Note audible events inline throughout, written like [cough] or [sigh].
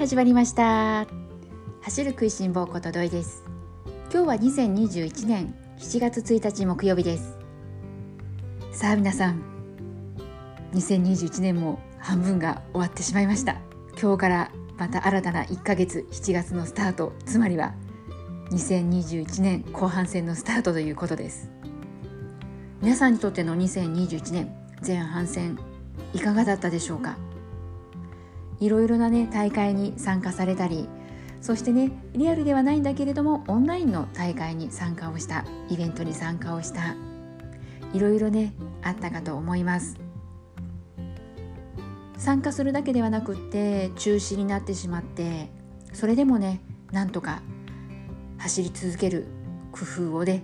始まりました。走る食いしん坊ことどいです。今日は2021年7月1日木曜日です。さあ皆さん2021年も半分が終わってしまいました。今日からまた新たな1ヶ月7月のスタートつまりは2021年後半戦のスタートということです。皆さんにとっての2021年前半戦いかがだったでしょうか？いろいろなね大会に参加されたりそしてねリアルではないんだけれどもオンラインの大会に参加をしたイベントに参加をしたいろいろねあったかと思います。参加するだけではなくって中止になってしまってそれでもねなんとか走り続ける工夫をね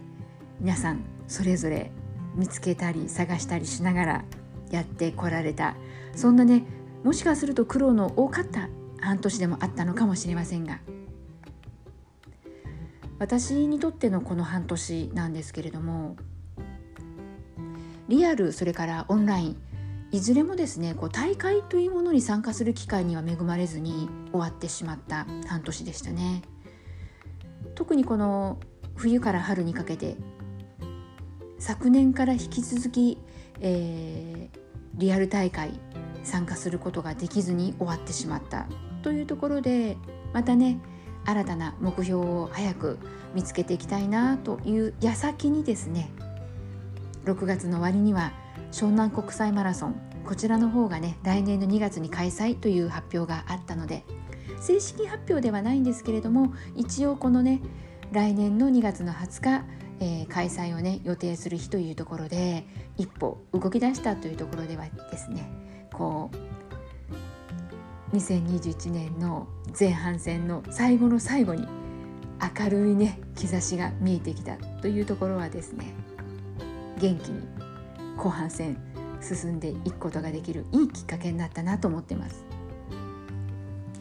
皆さんそれぞれ見つけたり探したりしながらやってこられたそんなねもしかすると苦労の多かった半年でもあったのかもしれませんが私にとってのこの半年なんですけれどもリアルそれからオンラインいずれもですねこう大会というものに参加する機会には恵まれずに終わってしまった半年でしたね。特にこの冬から春にかけて昨年から引き続き、えー、リアル大会参加することができずに終わってしまった。というところでまたね新たな目標を早く見つけていきたいなという矢先にですね6月の終わりには湘南国際マラソンこちらの方がね来年の2月に開催という発表があったので正式発表ではないんですけれども一応このね来年の2月の20日、えー、開催をね予定する日というところで一歩動き出したというところではですねこう2021年の前半戦の最後の最後に明るいね兆しが見えてきたというところはですね元気に後半戦進んでいくことができるいいきっかけになったなと思ってます。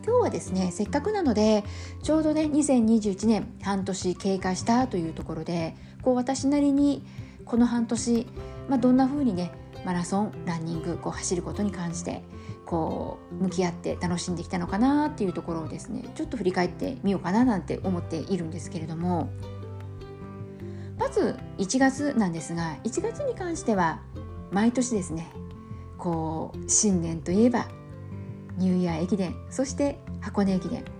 今日はですねせっかくなのでちょうどね2021年半年経過したというところでこう私なりにこの半年、まあ、どんな風にねマラソンランニングこう走ることに関してこう向き合って楽しんできたのかなっていうところをですねちょっと振り返ってみようかななんて思っているんですけれども。まず1月なんですが1月に関しては毎年ですねこう新年といえばニューイヤー駅伝そして箱根駅伝。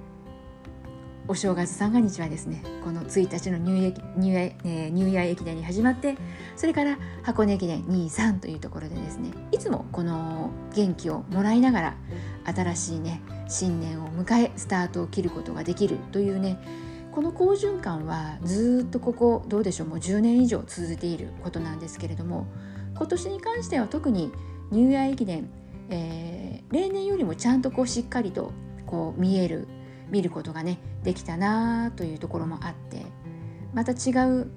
お正月三が日はですねこの1日のニューイヤーニュ、え、ニューイヤー駅伝に始まってそれから箱根駅伝23というところでですねいつもこの元気をもらいながら新しいね新年を迎えスタートを切ることができるというねこの好循環はずっとここどうでしょうもう10年以上続いていることなんですけれども今年に関しては特にニューイヤー駅伝、えー、例年よりもちゃんとこうしっかりとこう見える見ることがねできたなというところもあってまた違う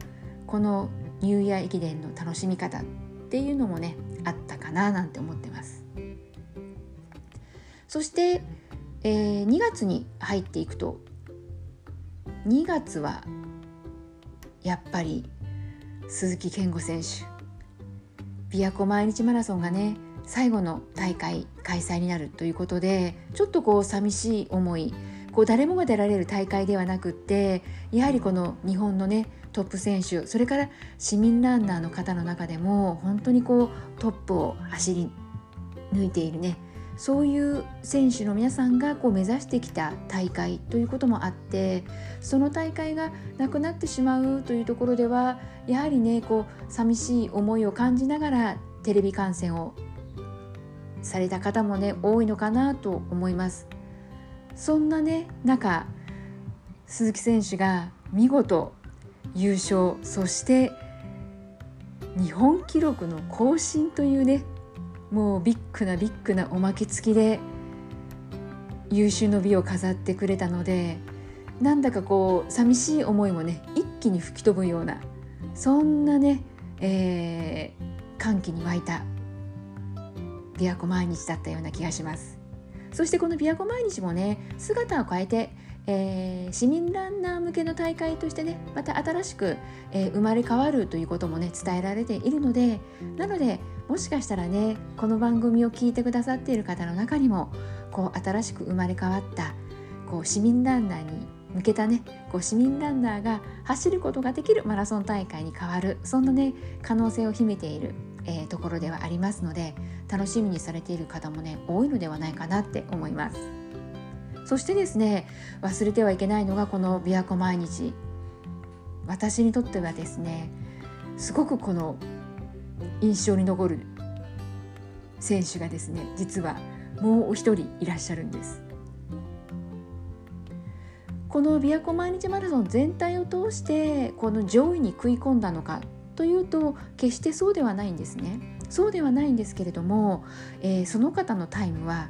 このニューイヤー駅伝の楽しみ方っていうのもねあったかななんて思ってます。そして、えー、2月に入っていくと2月はやっぱり鈴木健吾選手。琵琶湖毎日マラソンがね最後の大会開催になるということでちょっとこう寂しい思いこう誰もが出られる大会ではなくってやはりこの日本のねトップ選手それから市民ランナーの方の中でも本当にこうトップを走り抜いているねそういう選手の皆さんがこう目指してきた大会ということもあってその大会がなくなってしまうというところではやはりねこう寂しい思いを感じながらテレビ観戦をされた方もね多いのかなと思います。そんなね中鈴木選手が見事優勝そして日本記録の更新というねもうビッグなビッグなおまけ付きで優秀の美を飾ってくれたのでなんだかこう寂しい思いもね一気に吹き飛ぶようなそんなね、えー、歓喜に沸いた琵琶湖毎日だったような気がします。そしてこの琵琶湖毎日もね姿を変えてえー、市民ランナー向けの大会としてねまた新しく、えー、生まれ変わるということもね伝えられているのでなのでもしかしたらねこの番組を聞いてくださっている方の中にもこう新しく生まれ変わったこう市民ランナーに向けたねこう市民ランナーが走ることができるマラソン大会に変わるそんなね可能性を秘めている、えー、ところではありますので楽しみにされている方もね多いのではないかなって思います。そしてですね忘れてはいけないのがこの琵琶湖毎日私にとってはですねすごくこの印象に残る選手がですね実はもうお一人いらっしゃるんですこの琵琶湖毎日マラソン全体を通してこの上位に食い込んだのかというと決してそうではないんですね。そうではないんですけれども、えー、その方のタイムは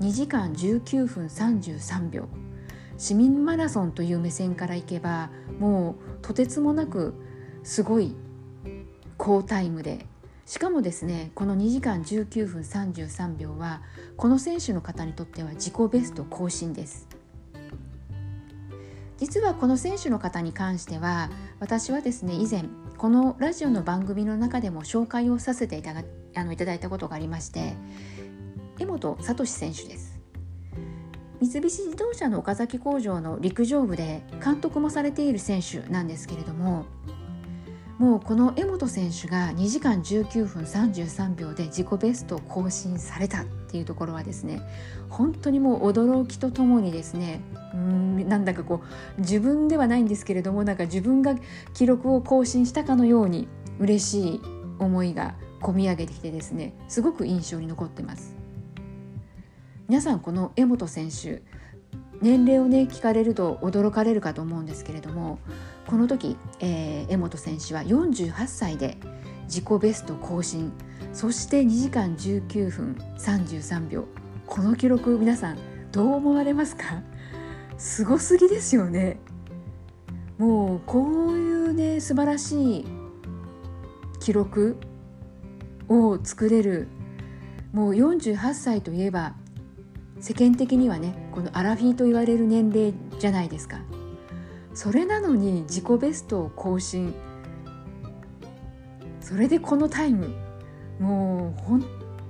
2時間19分33秒。市民マラソンという目線からいけばもうとてつもなくすごい好タイムで。しかもですねこの2時間19分33秒はこの選手の方にとっては自己ベスト更新です。実はこの選手の方に関しては私はですね以前このラジオの番組の中でも紹介をさせていただあのいただいたことがありまして江本聡選手です。三菱自動車の岡崎工場の陸上部で監督もされている選手なんですけれどももうこの江本選手が2時間19分33秒で自己ベストを更新されたっていうところはですね本当にもう驚きとともにですねうんなんだかこう自分ではないんですけれどもなんか自分が記録を更新したかのように嬉しい思いが込み上げてきてですねすごく印象に残ってます。皆さんこの江本選手年齢をね聞かれると驚かれるかと思うんですけれどもこの時、えー、江本選手は48歳で自己ベスト更新。そして2時間19分33秒。この記録皆さんどう思われますか？すごすぎですよね。もうこういうね素晴らしい記録を作れる。もう48歳といえば世間的にはねこのアラフィーと言われる年齢じゃないですか。それなのに自己ベストを更新。それでこのタイム。もう本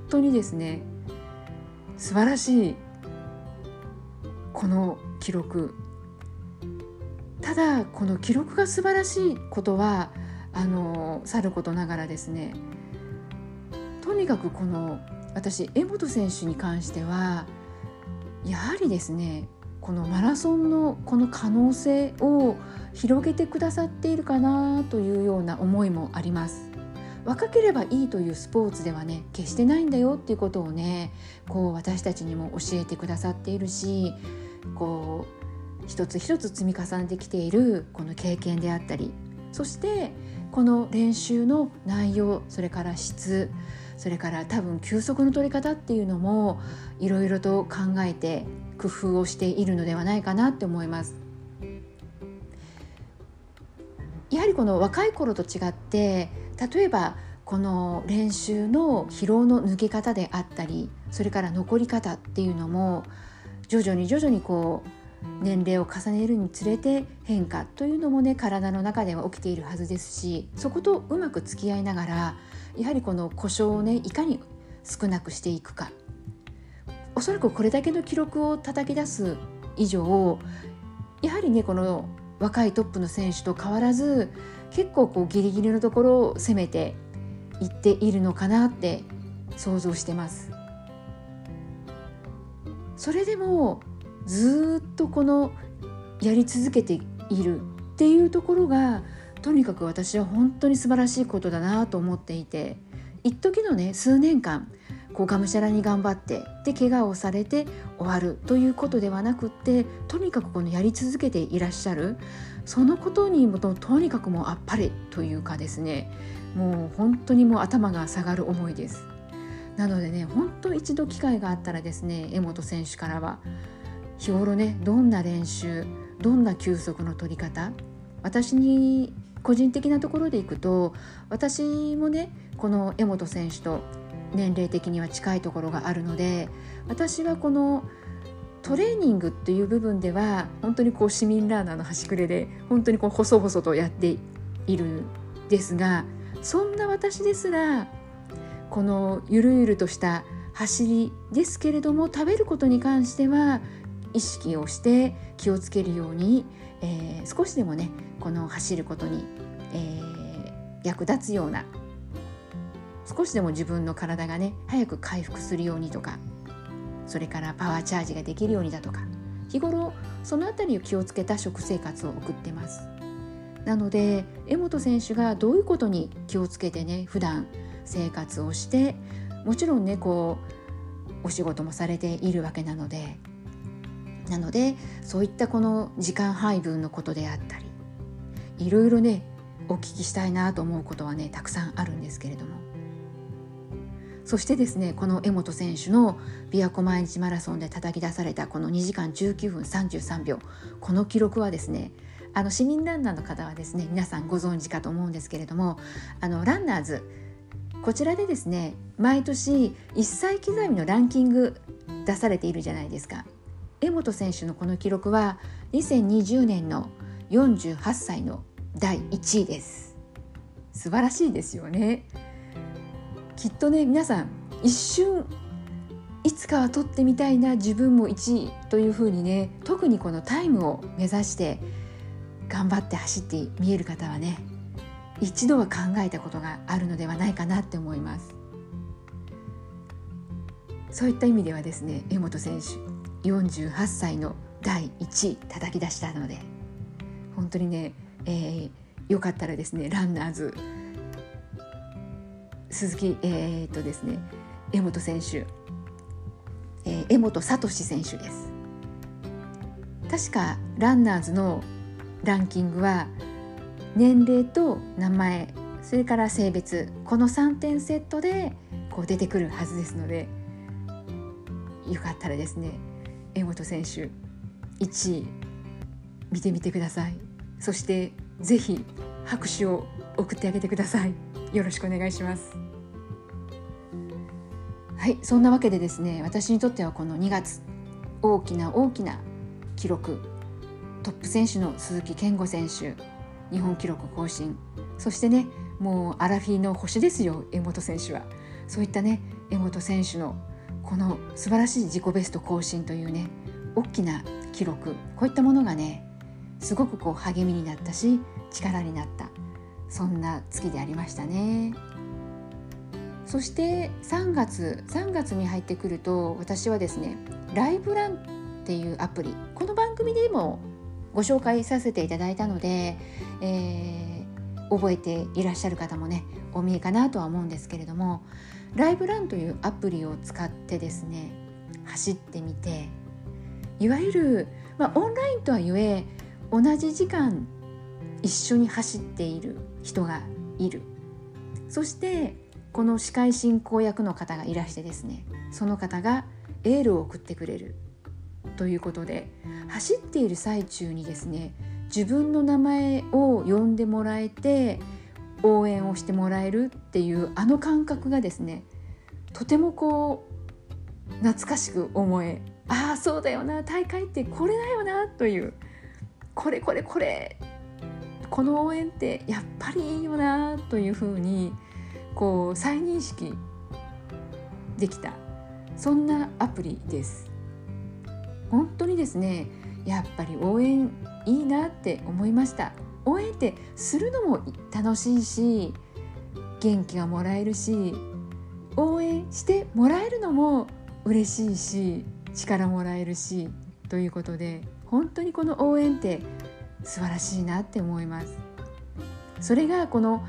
当にですね素晴らしいこの記録。ただこの記録が素晴らしいことはあのさることながらですねとにかくこの私江本選手に関してはやはりですねこのマラソンのこの可能性を広げてくださっているかなというような思いもあります。若ければいいというスポーツではね決してないんだよっていうことをねこう私たちにも教えてくださっているしこう一つ一つ積み重ねてきているこの経験であったりそしてこの練習の内容それから質それから多分休息の取り方っていうのもいろいろと考えて工夫をしているのではないかなって思います。やはりこの若い頃と違って例えばこの練習の疲労の抜け方であったりそれから残り方っていうのも徐々に徐々にこう年齢を重ねるにつれて変化というのもね体の中では起きているはずですしそことうまく付き合いながらやはりこの故障をねいかに少なくしていくかおそらくこれだけの記録を叩き出す以上やはりねこの若いトップの選手と変わらず結構こうギリギリのところを攻めていっているのかなって想像してます。それでもずっとこのやり続けているっていうところがとにかく私は本当に素晴らしいことだなと思っていて一時のね数年間こうがむしゃらに頑張ってで怪我をされて終わるということではなくってとにかくこのやり続けていらっしゃるそのことにもとにかくもうあっぱれというかですねもう本当にもう頭が下がる思いです。なのでね本当一度機会があったらですね江本選手からは日頃ねどんな練習どんな休息の取り方私に個人的なところでいくと私もねこの江本選手と年齢的には近いところがあるので私はこのトレーニングっていう部分では本当にこう市民ランナーの端くれで本当にこう細々とやっているんですがそんな私ですらこのゆるゆるとした走りですけれども食べることに関しては意識をして気をつけるように、えー、少しでもねこの走ることに、えー、役立つような少しでも自分の体がね早く回復するようにとかそれからパワーチャージができるようにだとか日頃その辺りを気をつけた食生活を送ってます。なので江本選手がどういうことに気をつけてね普段生活をしてもちろんねこうお仕事もされているわけなのでなのでそういったこの時間配分のことであったりいろいろねお聞きしたいなと思うことはねたくさんあるんですけれどもそしてですねこの江本選手の琵琶湖毎日マラソンで叩き出されたこの2時間19分33秒この記録はですねあの市民ランナーの方はですね皆さんご存知かと思うんですけれどもあのランナーズこちらでですね毎年1歳刻みのランキング出されているじゃないですか。江本選手のこの記録は2020年の48歳の第1位です。素晴らしいですよね。きっとね皆さん一瞬いつかは取ってみたいな自分も1位というふうにね特にこのタイムを目指して頑張って走って見える方はね一度は考えたことがあるのではないかなって思います。そういった意味ではですね江本選手48歳の第1位叩き出したので本当にね、えー、よかったらですねランナーズ鈴木えー、っとですね江本選手、えー、江本聡選手です。確かランナーズのランキングは年齢と名前それから性別この3点セットでこう出てくるはずですのでよかったらですね江本選手1位見てみてください。そしてぜひ拍手を送ってあげてください。よろしくお願いします。はいそんなわけでですね私にとってはこの2月大きな大きな記録トップ選手の鈴木健吾選手日本記録更新そしてねもうアラフィーの星ですよ江本選手はそういったね江本選手のこの素晴らしい自己ベスト更新というね大きな記録こういったものがねすごくこう励みになったし力になったそんな月でありましたね。そして3月3月に入ってくると私はですねライブランっていうアプリこの番組でもご紹介させていただいたので、えー、覚えていらっしゃる方もねお見えかなとは思うんですけれどもライブランというアプリを使ってですね走ってみていわゆる、まあ、オンラインとはいえ同じ時間一緒に走っている人がいる。そしてこの司会進行役の方がいらしてですねその方がエールを送ってくれるということで走っている最中にですね自分の名前を呼んでもらえて応援をしてもらえるっていうあの感覚がですねとてもこう懐かしく思えああそうだよな大会ってこれだよなというこれこれこれこの応援ってやっぱりいいよなというふうにこう再認識できた。そんなアプリです。本当にですねやっぱり応援いいなって思いました。応援ってするのも楽しいし元気がもらえるし応援してもらえるのも嬉しいし力もらえるしということで本当にこの応援って素晴らしいなって思います。それがこの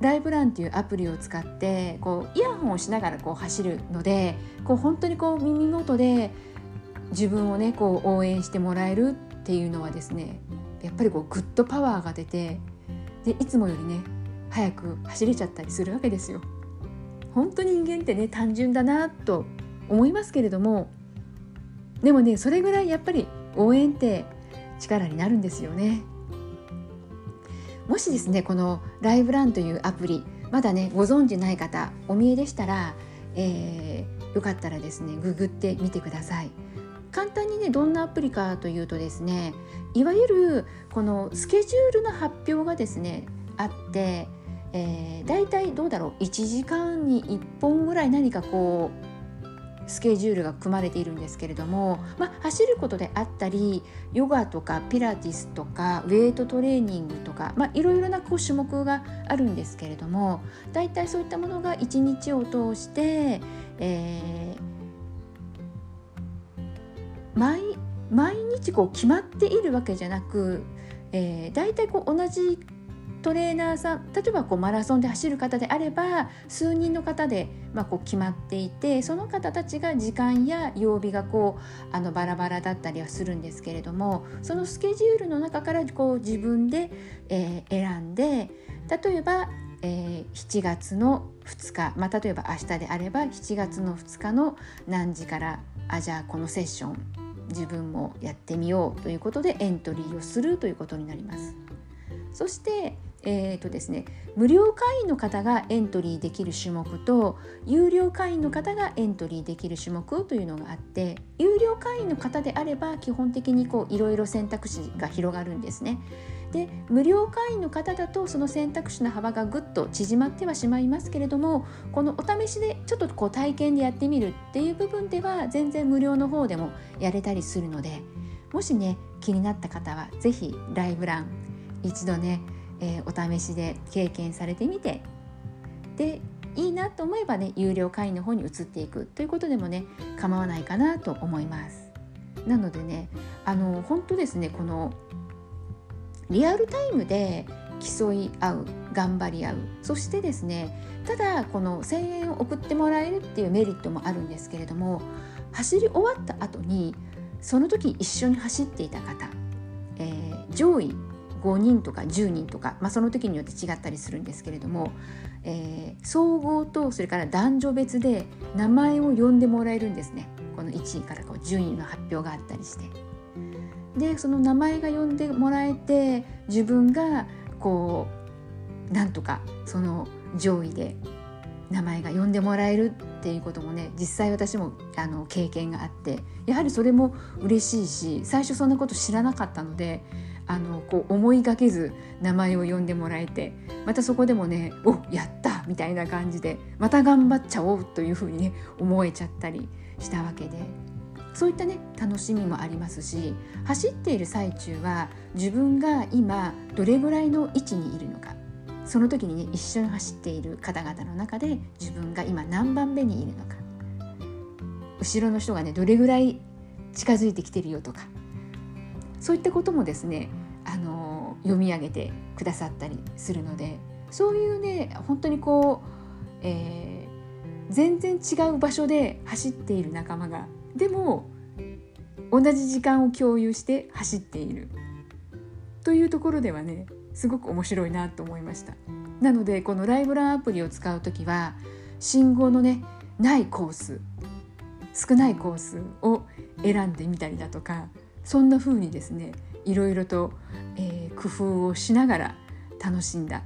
ライブランっていうアプリを使ってこうイヤホンをしながらこう走るのでこう本当にこう耳元で自分をねこう応援してもらえるっていうのはですねやっぱりこうグッとパワーが出てでいつもよりね早く走れちゃったりするわけですよ。本当に人間ってね単純だなと思いますけれどもでもねそれぐらいやっぱり応援って力になるんですよね。もしですねこのライブランというアプリまだねご存知ない方お見えでしたら、えー、よかったらですねググってみてください。簡単にねどんなアプリかというとですねいわゆるこのスケジュールの発表がですねあって、えー、だいたいどうだろう1時間に1本ぐらい何かこうスケジュールが組まれているんですけれども、まあ、走ることであったりヨガとかピラティスとかウェイトトレーニングとか、まあ、いろいろなこう種目があるんですけれども大体そういったものが一日を通して、えー、毎毎日こう決まっているわけじゃなく、えー、大体こう同じトレーナーさん例えばこうマラソンで走る方であれば数人の方で、まあ、こう決まっていてその方たちが時間や曜日がこうあのバラバラだったりはするんですけれどもそのスケジュールの中からこう自分で、えー、選んで例えば、えー、7月の2日、まあ、例えば明日であれば7月の2日の何時からあじゃあこのセッション自分もやってみようということでエントリーをするということになります。そしてえーとですね、無料会員の方がエントリーできる種目と有料会員の方がエントリーできる種目というのがあって有料会員の方であれば基本的にいろいろ選択肢が広がるんですね。で無料会員の方だとその選択肢の幅がぐっと縮まってはしまいますけれどもこのお試しでちょっとこう体験でやってみるっていう部分では全然無料の方でもやれたりするのでもしね気になった方は是非ライブラン一度ねえー、お試しで経験されてみてでいいなと思えばね有料会員の方に移っていくということでもね構わないかなと思います。なのでねあの本当ですねこのリアルタイムで競い合う頑張り合うそしてですねただこの声援を送ってもらえるっていうメリットもあるんですけれども走り終わった後にその時一緒に走っていた方、えー、上位5人とか10人とか、まあ、その時によって違ったりするんですけれども、えー、総合とそれから男女別で名前を呼んでもらえるんですねこの1位からこう順位の発表があったりして。でその名前が呼んでもらえて自分がこうなんとかその上位で名前が呼んでもらえるっていうこともね実際私もあの経験があってやはりそれも嬉しいし最初そんなこと知らなかったのであのこう思いがけず名前を呼んでもらえてまたそこでもね「おやった!」みたいな感じでまた頑張っちゃおうというふうにね思えちゃったりしたわけでそういったね楽しみもありますし走っている最中は自分が今どれぐらいの位置にいるのかその時にね一緒に走っている方々の中で自分が今何番目にいるのか後ろの人がねどれぐらい近づいてきてるよとかそういったこともですねあの読み上げてくださったりするのでそういうね本当にこう、えー、全然違う場所で走っている仲間がでも同じ時間を共有して走っている。というところではねすごく面白いなと思いました。なのでこのライブランアプリを使う時は信号のねないコース少ないコースを選んでみたりだとかそんな風にですねいろいろと、えー、工夫をしながら楽しんだ。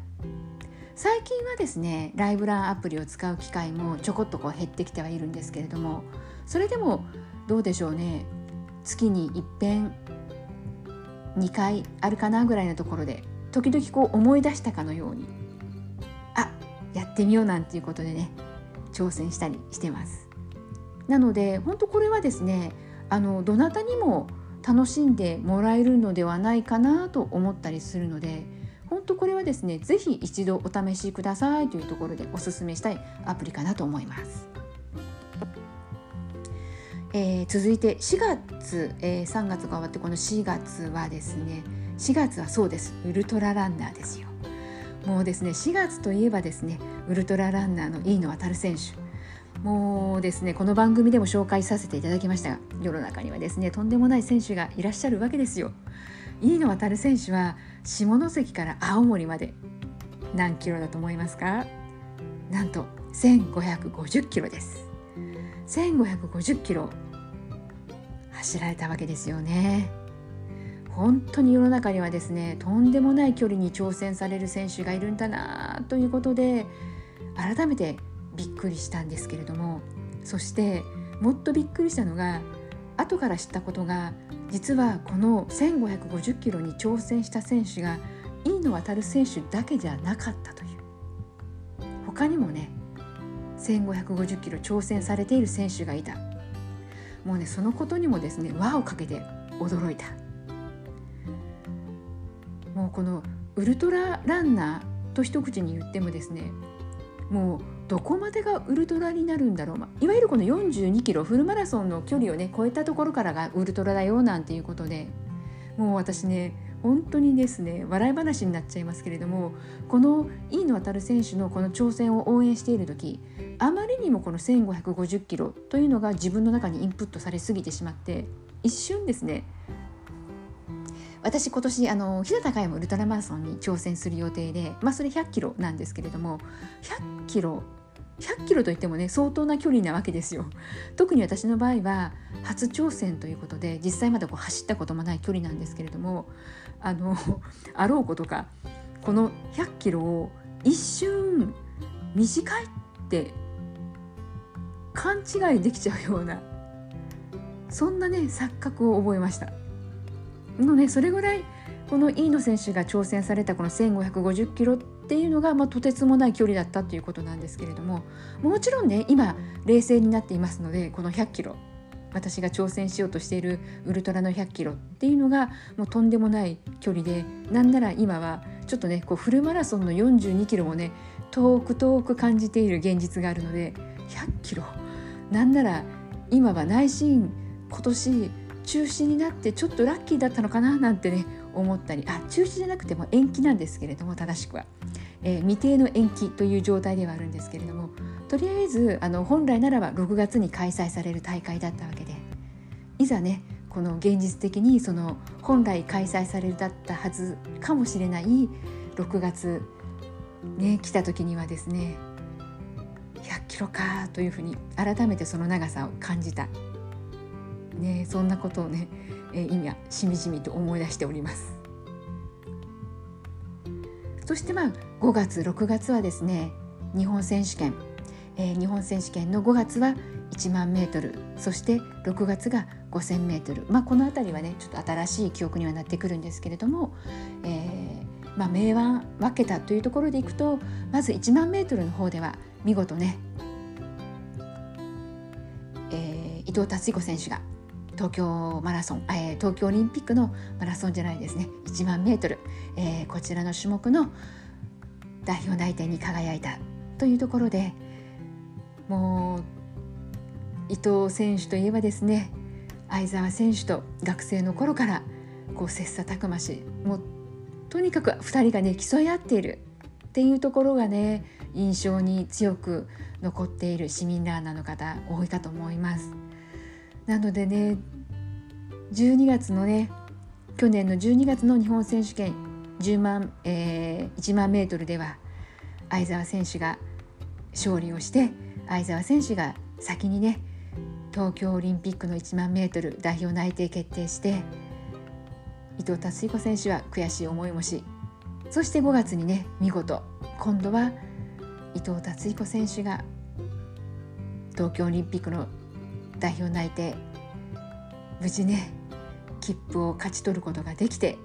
最近はですねライブランアプリを使う機会もちょこっとこう減ってきてはいるんですけれどもそれでもどうでしょうね。月に一遍2回あるかなぐらいのところで時々こう思い出したかのようにあやってみようなんていうことでね挑戦したりしてます。なので本当これはですねあのどなたにも楽しんでもらえるのではないかなと思ったりするので本当これはですね是非一度お試しくださいというところでおすすめしたいアプリかなと思います。えー、続いて4月、えー、3月が終わってこの4月はですね4月はそうです。ウルトラランナーですよ。もうですね4月といえばですねウルトラランナーの飯野航選手。もうですねこの番組でも紹介させていただきましたが世の中にはですねとんでもない選手がいらっしゃるわけですよ。飯野航選手は下関から青森まで。何キロだと思いますか？なんと1550キロです。1550キロ。走られたわけですよね。本当に世の中にはですねとんでもない距離に挑戦される選手がいるんだなということで改めてびっくりしたんですけれどもそしてもっとびっくりしたのが後から知ったことが実はこの1550キロに挑戦した選手が飯野航選手だけじゃなかったという。他にもね1550キロ挑戦されている選手がいた。もうねそのことにもですね輪をかけて驚いた。もうこのウルトラランナーと一口に言ってもですねもうどこまでがウルトラになるんだろう、まあ、いわゆるこの42キロフルマラソンの距離をね超えたところからがウルトラだよなんていうことでもう私ね本当にですね笑い話になっちゃいますけれどもこの飯野航選手のこの挑戦を応援している時あまりにもこの1550キロというのが自分の中にインプットされすぎてしまって一瞬ですね私今年あの日高海もウルトラマラソンに挑戦する予定で、まあ、それ100キロなんですけれども100キロ100キロといってもね相当な距離なわけですよ。特に私の場合は初挑戦ということで実際まだこう走ったこともない距離なんですけれどもあのあろうことかこの100キロを一瞬短いって勘違いできちゃうようなそんなね錯覚を覚えました。のねそれぐらいこの飯野選手が挑戦されたこの1550キロっていうのが、まあ、とてつもない距離だったということなんですけれどももちろんね今冷静になっていますのでこの100キロ私が挑戦しようとしているウルトラの100キロっていうのがもうとんでもない距離でなんなら今はちょっとねこうフルマラソンの42キロもね遠く遠く感じている現実があるので100キロなんなら今は内心今年中止になってちょっとラッキーだったのかななんてね思ったりあ中止じゃなくても延期なんですけれども正しくは、えー、未定の延期という状態ではあるんですけれどもとりあえずあの本来ならば6月に開催される大会だったわけでいざねこの現実的にその本来開催されるだったはずかもしれない6月ね来た時にはですね100キロかというふうに改めてその長さを感じた、ね、そんなことをね、え今しみじみと思い出しております。そしてまあ5月6月はですね日本選手権、えー、日本選手権の5月は1万メートル。そして6月が5,000メートル、まあ、この辺りはねちょっと新しい記憶にはなってくるんですけれども、えーまあ、明暗分けたというところでいくとまず1万メートルの方では見事ね、えー、伊藤達彦選手が東京マラソン、えー、東京オリンピックのマラソンじゃないですね1万メートル、えー、こちらの種目の代表内定に輝いたというところでもう伊藤選手といえばですね相澤選手と学生の頃からこう切磋琢磨しもうとにかく2人がね競い合っているっていうところがね印象に強く残っている市民ランナーの方多いかと思います。なのでね12月のね去年の12月の日本選手権10万、えー、1万メートルでは相澤選手が勝利をして相澤選手が先にね東京オリンピックの1万メートル代表内定決定して伊藤達彦選手は悔しい思いもしそして5月にね見事今度は伊藤達彦選手が東京オリンピックの代表内定。無事ね切符を勝ち取ることができて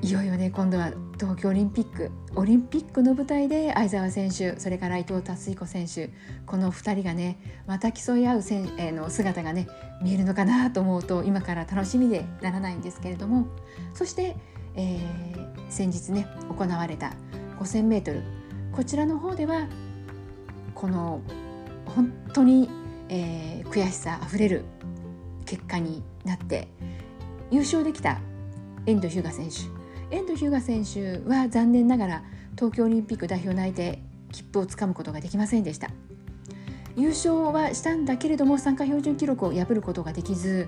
いよいよね今度は東京オリンピックオリンピックの舞台で相澤選手それから伊藤達彦選手この2人がねまた競い合うせん、えー、の姿がね見えるのかなと思うと今から楽しみでならないんですけれどもそして、えー、先日ね行われた 5000m こちらの方ではこの本当に、えー、悔しさあふれる結果になって優勝できた遠藤日向選手。遠藤日向選手は残念ながら東京オリンピック代表内定切符をつかむことができませんでした。優勝はしたんだけれども参加標準記録を破ることができず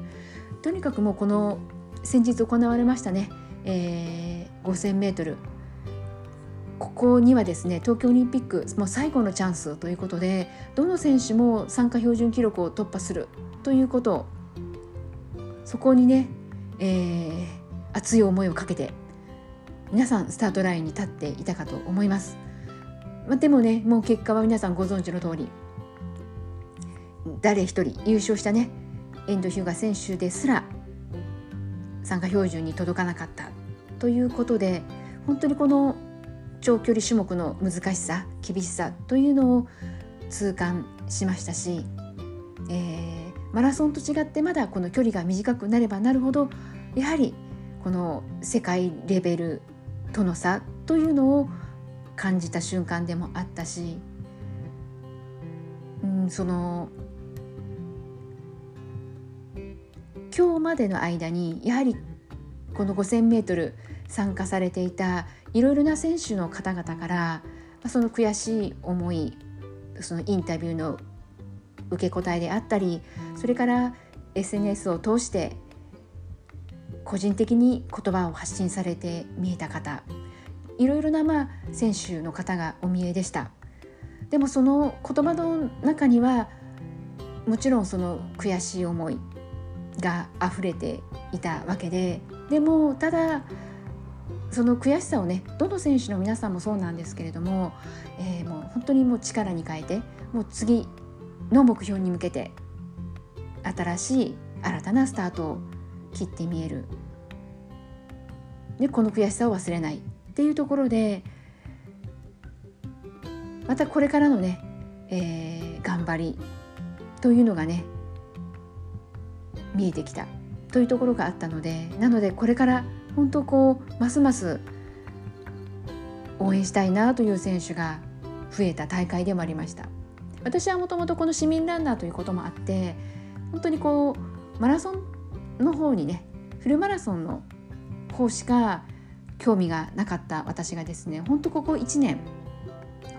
とにかくもうこの先日行われましたね、えー、5000m ここにはですね東京オリンピックもう最後のチャンスということでどの選手も参加標準記録を突破するということそこにね、えー、熱い思いをかけて皆さんスタートラインに立っていたかと思います。まあ、でもねもう結果は皆さんご存知の通り誰一人優勝したね遠藤日向選手ですら参加標準に届かなかったということで本当にこの長距離種目の難しさ厳しさというのを痛感しましたしえー、マラソンと違ってまだこの距離が短くなればなるほどやはりこの世界レベルとの差というのを感じた瞬間でもあったし、うん、その今日までの間にやはりこの 5,000m 参加されていたいろいろな選手の方々からその悔しい思いそのインタビューの受け答えであったりそれから SNS を通して個人的に言葉を発信されて見えた方いろいろなまあ選手の方がお見えでした。でもその言葉の中にはもちろんその悔しい思いが溢れていたわけででもただその悔しさをねどの選手の皆さんもそうなんですけれども、えー、もう本当にもう力に変えてもう次の目標に向けて新しい新たなスタートを切ってみえる。でこの悔しさを忘れないっていうところでまたこれからのね、えー、頑張りというのがね見えてきたというところがあったのでなのでこれから本当こうますます応援したいなという選手が増えた大会でもありました。私はもともとこの市民ランナーということもあって本当にこうマラソンの方にねフルマラソンの方しか興味がなかった私がですね本当ここ1年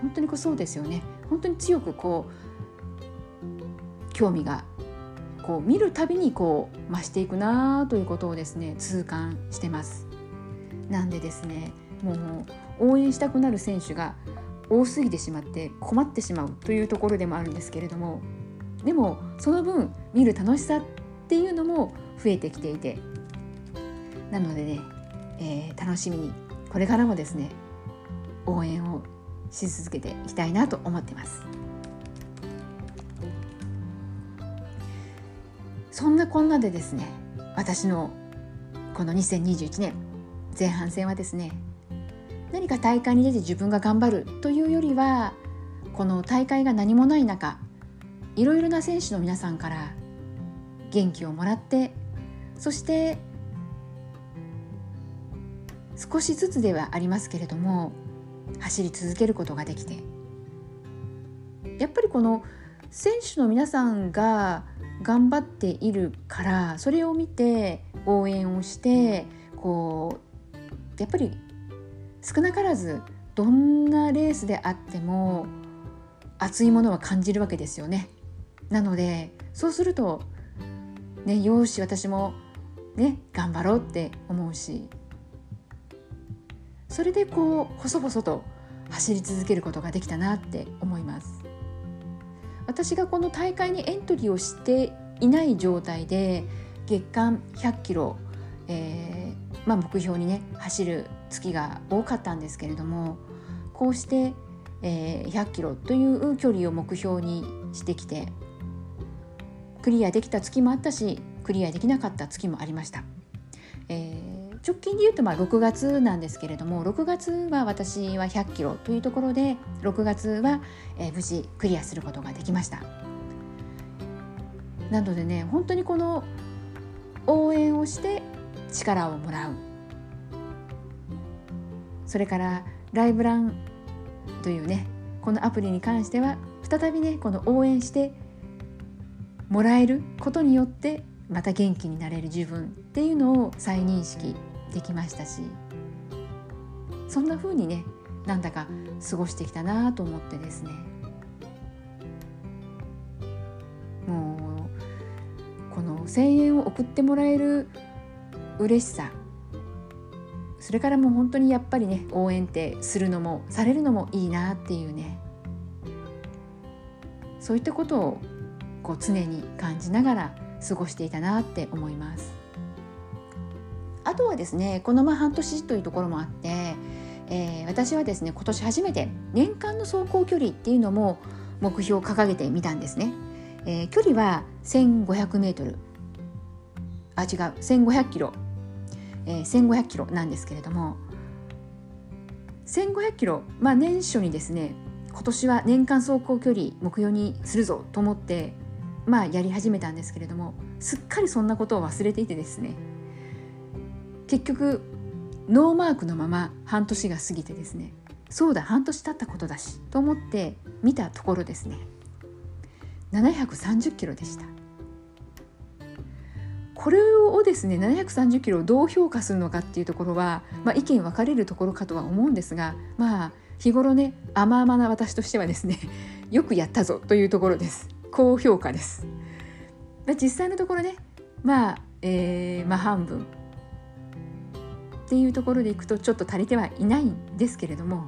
本当にこうそうですよね。本当に強くこう興味がこう見るたびにこう増していくなということをですね痛感してます。なんでですねもう応援したくなる選手が多すぎてしまって困ってしまうというところでもあるんですけれどもでもその分見る楽しさっていうのも増えてきていてなのでね、えー、楽しみにこれからもですね応援をし続けていきたいなと思ってます。そんなこんなでですね私のこの2021年前半戦はですね何か大会に出て自分が頑張るというよりはこの大会が何もない中いろいろな選手の皆さんから元気をもらってそして少しずつではありますけれども走り続けることができてやっぱりこの選手の皆さんが頑張っているからそれを見て応援をしてこうやっぱり少なからずどんなレースであっても熱いものは感じるわけですよね。なのでそうするとねよし私もね頑張ろうって思うしそれでこう細々と走り続けることができたなって思います。私がこの大会にエントリーをしていない状態で月間100キロ、えーまあ、目標にね走る月が多かったんですけれどもこうして、えー、100キロという距離を目標にしてきてクリアできた月もあったしクリアできなかった月もありました。えー直近で言うとまあ6月なんですけれども6月は私は100キロというところで6月は、え無事クリアすることができました。なのでね本当にこの応援をして力をもらう。それからライブランというねこのアプリに関しては再びねこの応援してもらえることによってまた元気になれる自分っていうのを再認識できましたしそんな風にねなんだか過ごしてきたなと思ってですねもうこの声援を送ってもらえる嬉しさそれからもう本当にやっぱりね応援ってするのもされるのもいいなっていうねそういったことをこう常に感じながら過ごしていたなって思います。とはですねこのま半年というところもあって、えー、私はですね今年初めて年間の走行距離っていうのも目標を掲げてみたんですね。えー、距離は 1500m あ違う。1500キロ、えー、1500キロなんですけれども1500キロ、まあ、年初にですね今年は年間走行距離目標にするぞと思って、まあやり始めたんですけれどもすっかりそんなことを忘れていてですね結局ノーマークのまま半年が過ぎてですねそうだ半年経ったことだしと思って見たところですね。730キロでした。これをですね730キロをどう評価するのかっていうところは、まあ、意見分かれるところかとは思うんですがまあ日頃ね甘々な私としてはですね [laughs] よくやったぞというところです。高評価です、まあ、実際のところねまあ、えー、まあ半分っていうところでいくとちょっと足りてはいないんですけれども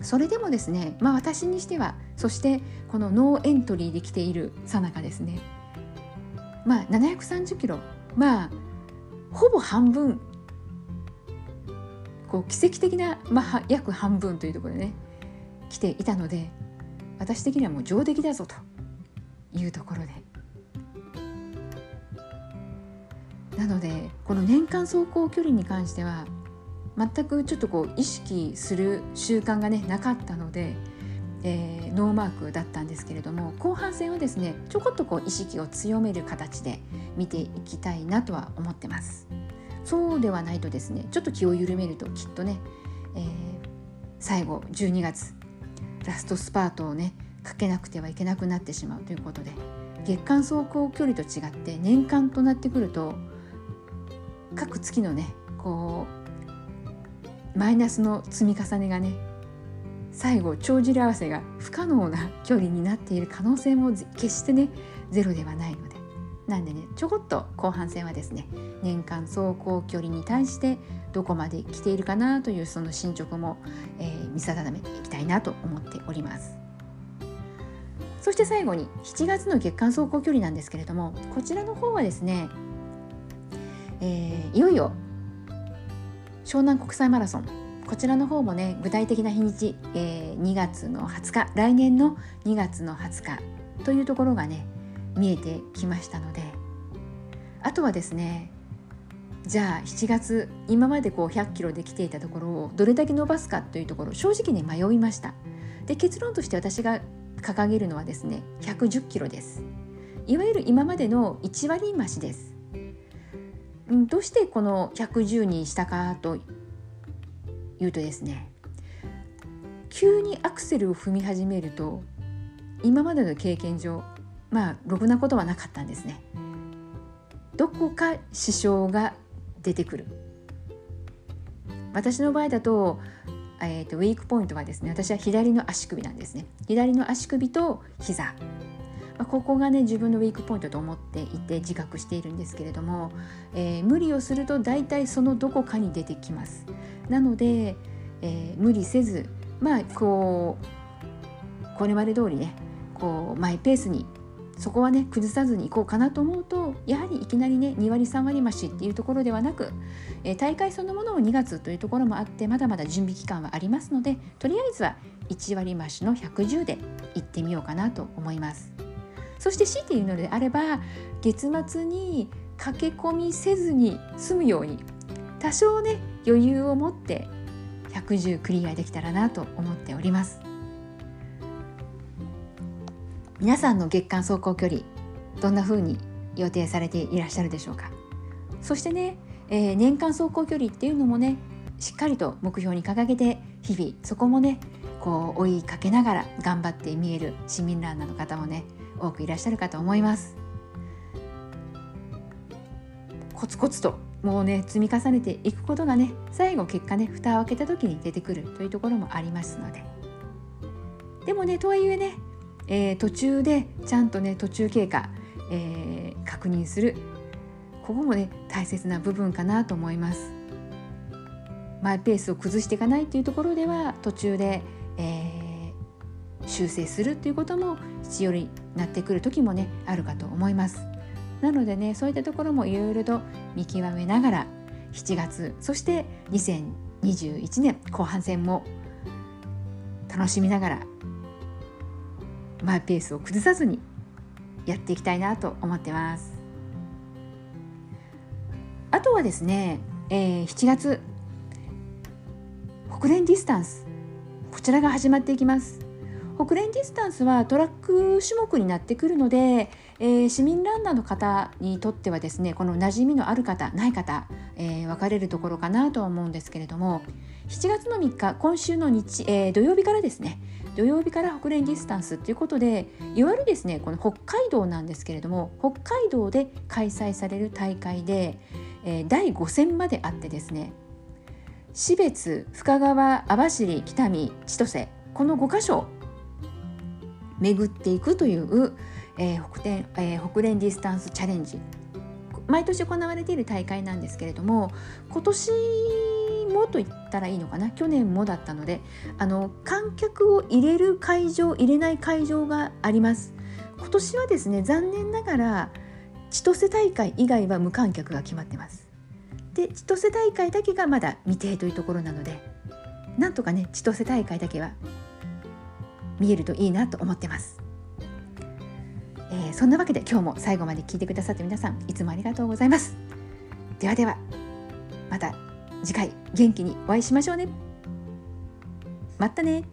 それでもですねまあ私にしてはそしてこのノーエントリーで来ているさなかですねまあ730キロまあほぼ半分こう奇跡的な、まあ、約半分というところでね来ていたので私的にはもう上出来だぞというところでなのでこの年間走行距離に関しては全くちょっとこう意識する習慣がねなかったので、えー、ノーマークだったんですけれども後半戦はですねちょこっとこう意識を強める形で見ていきたいなとは思ってます。そうではないとですねちょっと気を緩めるときっとね、えー、最後12月ラストスパートをねかけなくてはいけなくなってしまうということで月間走行距離と違って年間となってくると各月のねこうマイナスの積み重ねがね最後帳尻合わせが不可能な距離になっている可能性も決してねゼロではないので。なんでねちょこっと後半戦はですね年間走行距離に対してどこまで来ているかなというその進捗も、えー、見定めていきたいなと思っております。そして最後に7月の月間走行距離なんですけれどもこちらの方はですねえー、いよいよ湘南国際マラソン。こちらの方もね具体的な日にち、えー、2月の20日来年の2月の20日というところがね見えてきましたので。あとはですねじゃあ7月今までこう100キロで来ていたところをどれだけ伸ばすかというところ正直ね迷いました。で結論として私が掲げるのはですね110キロです。いわゆる今までの1割増しです。どうしてこの110にしたかというとですね急にアクセルを踏み始めると今までの経験上まあろくなことはなかったんですね。どこか支障が出てくる。私の場合だと,、えーと、ウィークポイントはですね私は左の足首なんですね。左の足首と膝。まあ、ここがね自分のウィークポイントと思っていて自覚しているんですけれども、えー、無理をすると大体そのどこかに出てきます。なので、えー、無理せずまあこうこれまで通りねこうマイペースにそこはね崩さずにいこうかなと思うとやはりいきなりね2割3割増しっていうところではなく、えー、大会そのものを2月というところもあってまだまだ準備期間はありますのでとりあえずは1割増しの110でいってみようかなと思います。そして強いて言うのであれば月末に駆け込みせずに済むように多少ね余裕を持って110クリアできたらなと思っております。皆さんの月間走行距離どんな風に予定されていらっしゃるでしょうか？そしてね、えー、年間走行距離っていうのもねしっかりと目標に掲げて日々そこもねこう追いかけながら頑張って見える市民ランナーの方もね多くいらっしゃるかと思います。コツコツともうね積み重ねていくことがね最後結果ね蓋を開けた時に出てくるというところもありますので。でもねとはいえね、えー、途中でちゃんとね途中経過、えー、確認する。ここもね大切な部分かなと思います。マイペースを崩していかないというところでは途中で、えー、修正するということも必要になってくる時もねあるかと思います。なのでねそういったところもいろいろと見極めながら7月そして2021年後半戦も楽しみながらマイペースを崩さずにやっていきたいなと思ってます。あとはですね、えー、7月ホクレンディスタンスこちらが始まっていきます。ホクレンディスタンスはトラック種目になってくるので、えー、市民ランナーの方にとってはですねこの馴染みのある方ない方、えー、分かれるところかなとは思うんですけれども7月の3日今週の日、えー、土曜日からですね土曜日からホクレンディスタンスということでいわゆるですねこの北海道なんですけれども北海道で開催される大会で、えー、第5戦まであってですね士別深川網走北見千歳この5箇所巡っていくという、えー、北天えー、ホクレンディスタンスチャレンジ。毎年行われている大会なんですけれども今年もと言ったらいいのかな？去年もだったのであの観客を入れる会場入れない会場があります。今年はですね残念ながら千歳大会以外は無観客が決まってます。で千歳大会だけがまだ未定というところなのでなんとかね千歳大会だけは見えるといいなと思ってます、えー、そんなわけで今日も最後まで聞いてくださって皆さんいつもありがとうございます。ではではまた次回元気にお会いしましょうね。またね。